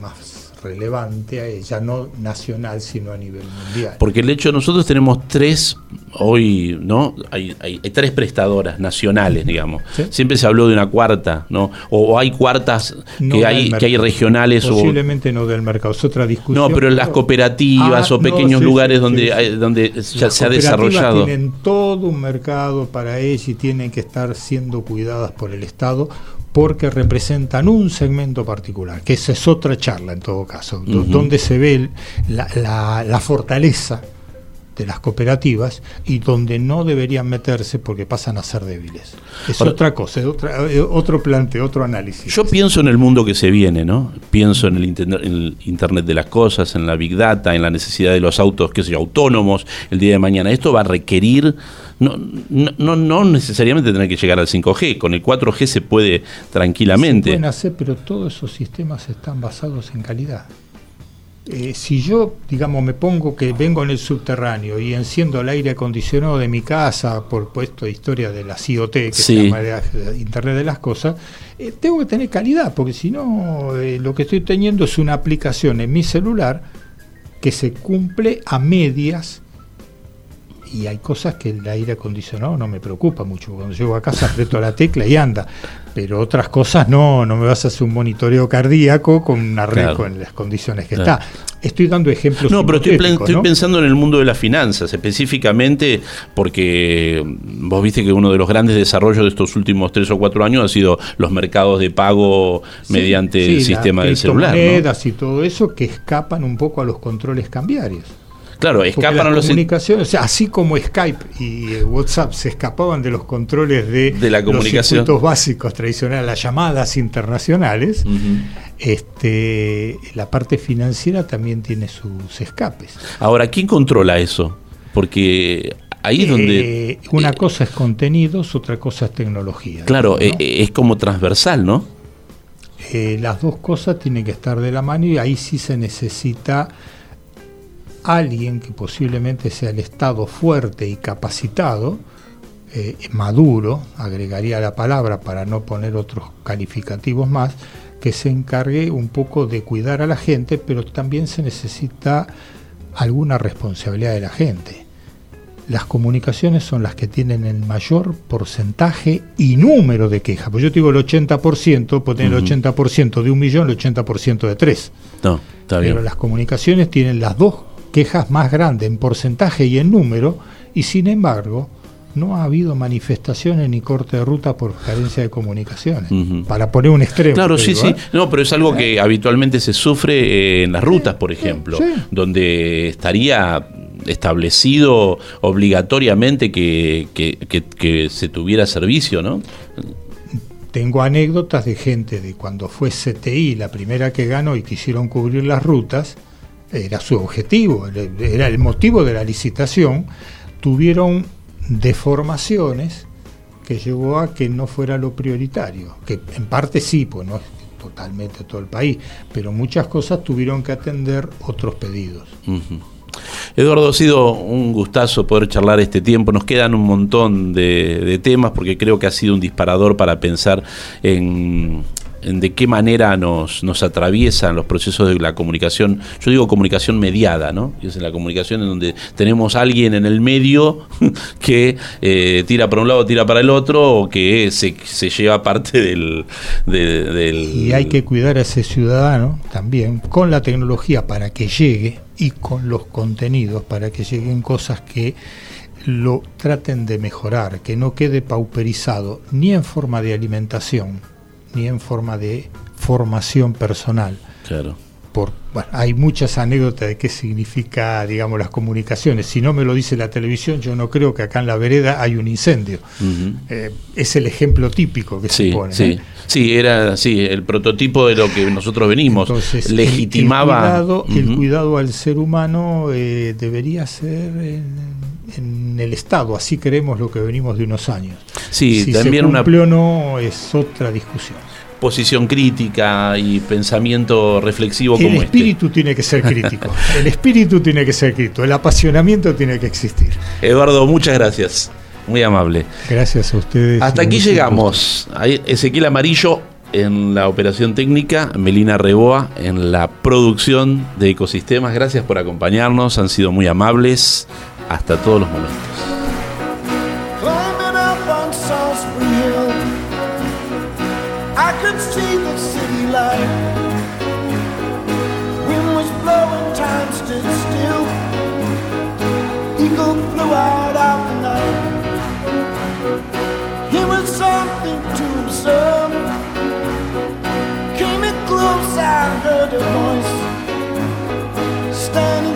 más relevante, ya no nacional, sino a nivel mundial. Porque el hecho, nosotros tenemos tres, hoy, ¿no? Hay, hay, tres prestadoras nacionales, digamos. Siempre se habló de una cuarta, ¿no? O, hay cuartas que, hay, que hay regionales. Posiblemente no del mercado, es otra discusión. No, pero las cooperativas ah, o pequeños lugares donde, donde ya se ha desarrollado. Tienen todo un mercado para ellos y tienen que estar siendo cuidadas por el Estado porque representan un segmento particular, que esa es otra charla en todo caso, donde se ve la, fortaleza de las cooperativas y donde no deberían meterse porque pasan a ser débiles. Es otra cosa, es eh, otro plante, otro análisis. Yo pienso en el mundo que se viene, ¿no? Pienso en el, internet, en el Internet de las cosas, en la Big Data, en la necesidad de los autos, qué sé yo, autónomos el día de mañana. Esto va a requerir no, no, no necesariamente tener que llegar al 5G, con el 4G se puede tranquilamente. Se pueden hacer, pero todos esos sistemas están basados en calidad. Eh, si yo, digamos, me pongo que vengo en el subterráneo y enciendo el aire acondicionado de mi casa, por puesto de historia de la IoT, que se llama Internet de las Cosas, eh, tengo que tener calidad, porque si no, eh, lo que estoy teniendo es una aplicación en mi celular que se cumple a medias y hay cosas que el aire acondicionado no me preocupa mucho. Cuando llego a casa aprieto la tecla y anda. Pero otras cosas no, no me vas a hacer un monitoreo cardíaco con una red con las condiciones que está. Estoy dando ejemplos. No, pero estoy, pensando en el mundo de las finanzas, específicamente porque vos viste que uno de los grandes desarrollos de estos últimos tres o cuatro años ha sido los mercados de pago mediante el sistema del celular. Monedas y todo eso que escapan un poco a los controles cambiarios. Claro, escapan los comunicaciones, o sea, así como Skype y eh, WhatsApp se escapaban de los controles de, la comunicación. los básicos tradicionales, las llamadas internacionales, este, la parte financiera también tiene sus escapes. Ahora, ¿quién controla eso? Porque ahí es donde... Eh, una cosa es contenidos, otra cosa es tecnología. Claro, es como transversal, ¿no? las dos cosas tienen que estar de la mano y ahí sí se necesita alguien que posiblemente sea el Estado fuerte y capacitado, eh, maduro, agregaría la palabra para no poner otros calificativos más, que se encargue un poco de cuidar a la gente, pero también se necesita alguna responsabilidad de la gente. Las comunicaciones son las que tienen el mayor porcentaje y número de quejas. Pues yo digo el 80%, puede tener el 80% de un millón, el 80% de tres. No, está bien. Pero las comunicaciones tienen las dos quejas más grandes en porcentaje y en número, y sin embargo, no ha habido manifestaciones ni corte de ruta por carencia de comunicaciones. Para poner un extremo. Claro, sí, sí. ¿eh? No, pero es algo que ¿Eh? habitualmente se sufre en las rutas, por ejemplo, donde estaría establecido obligatoriamente que, que, se tuviera servicio, ¿no? Tengo anécdotas de gente de cuando fue CTI la primera que ganó y quisieron cubrir las rutas, era su objetivo, era el motivo de la licitación, tuvieron deformaciones que llevó a que no fuera lo prioritario, que en parte sí, pues no es totalmente todo el país, pero muchas cosas tuvieron que atender otros pedidos. Eduardo, ha sido un gustazo poder charlar este tiempo. Nos quedan un montón de, temas porque creo que ha sido un disparador para pensar en, de qué manera nos, nos atraviesan los procesos de la comunicación. Yo digo comunicación mediada, ¿no? es la comunicación en donde tenemos alguien en el medio que eh, tira para un lado, tira para el otro, o que se, se lleva parte del... Y hay que cuidar a ese ciudadano también con la tecnología para que llegue y con los contenidos para que lleguen cosas que lo traten de mejorar, que no quede pauperizado ni en forma de alimentación, ni en forma de formación personal. Claro. Por, bueno, hay muchas anécdotas de qué significa, digamos, las comunicaciones. Si no me lo dice la televisión, yo no creo que acá en la vereda hay un incendio. Eh, es el ejemplo típico que se pone. Sí. ¿eh? sí, era sí, el prototipo de lo que nosotros venimos. Entonces, legitimaba. El, cuidado, al ser humano eh, debería ser en, el Estado, así queremos lo que venimos de unos años. Sí, si también se cumple o no es otra discusión. Posición crítica y pensamiento reflexivo como el este. espíritu tiene que ser crítico. El espíritu tiene que ser crítico. El apasionamiento tiene que existir. Eduardo muchas gracias. Muy amable. Gracias a ustedes hasta aquí llegamos. Ezequiel Amarillo en la operación técnica, Melina Reboa en la producción de ecosistemas. Gracias por acompañarnos, han sido muy amables. Hasta todos los momentos.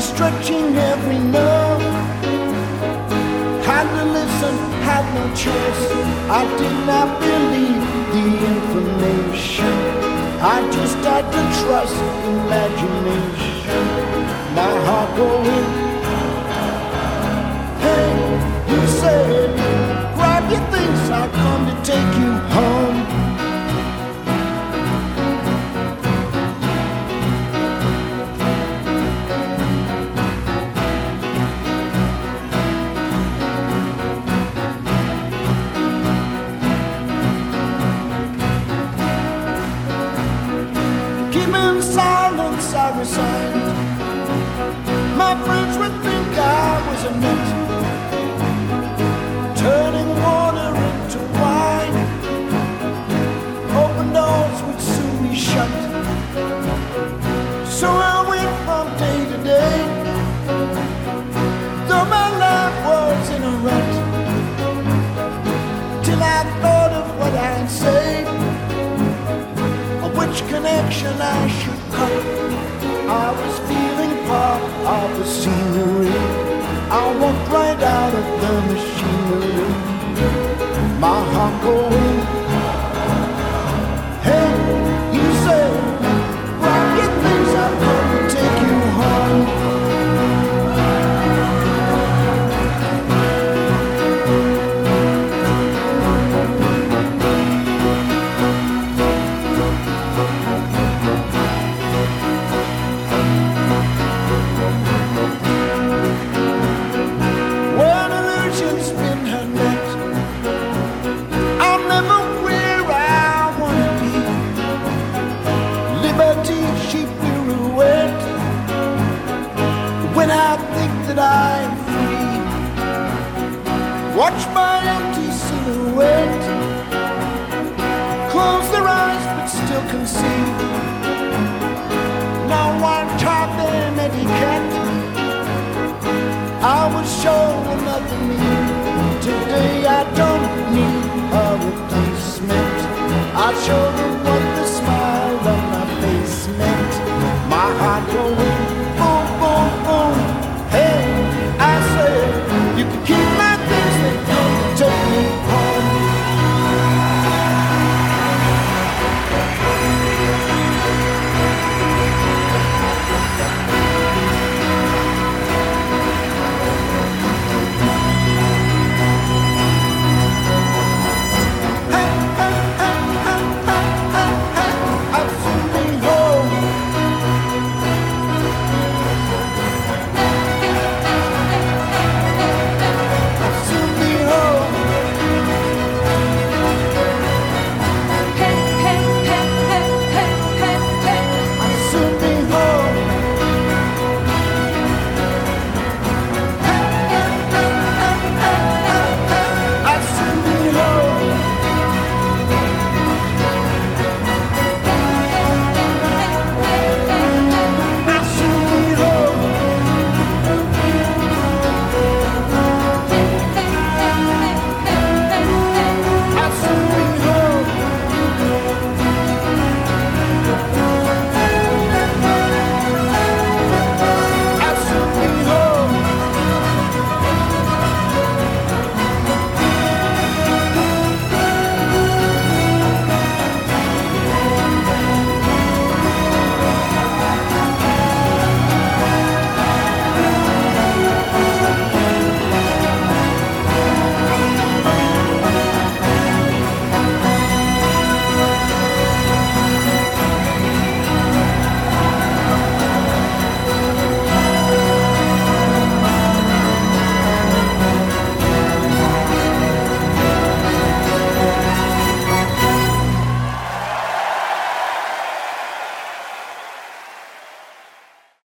stretching every nerve. Had to listen, had no choice. I did not believe the information. I just had to trust imagination. My heart going. Hey, you said, grab your things, I'll come to take you home.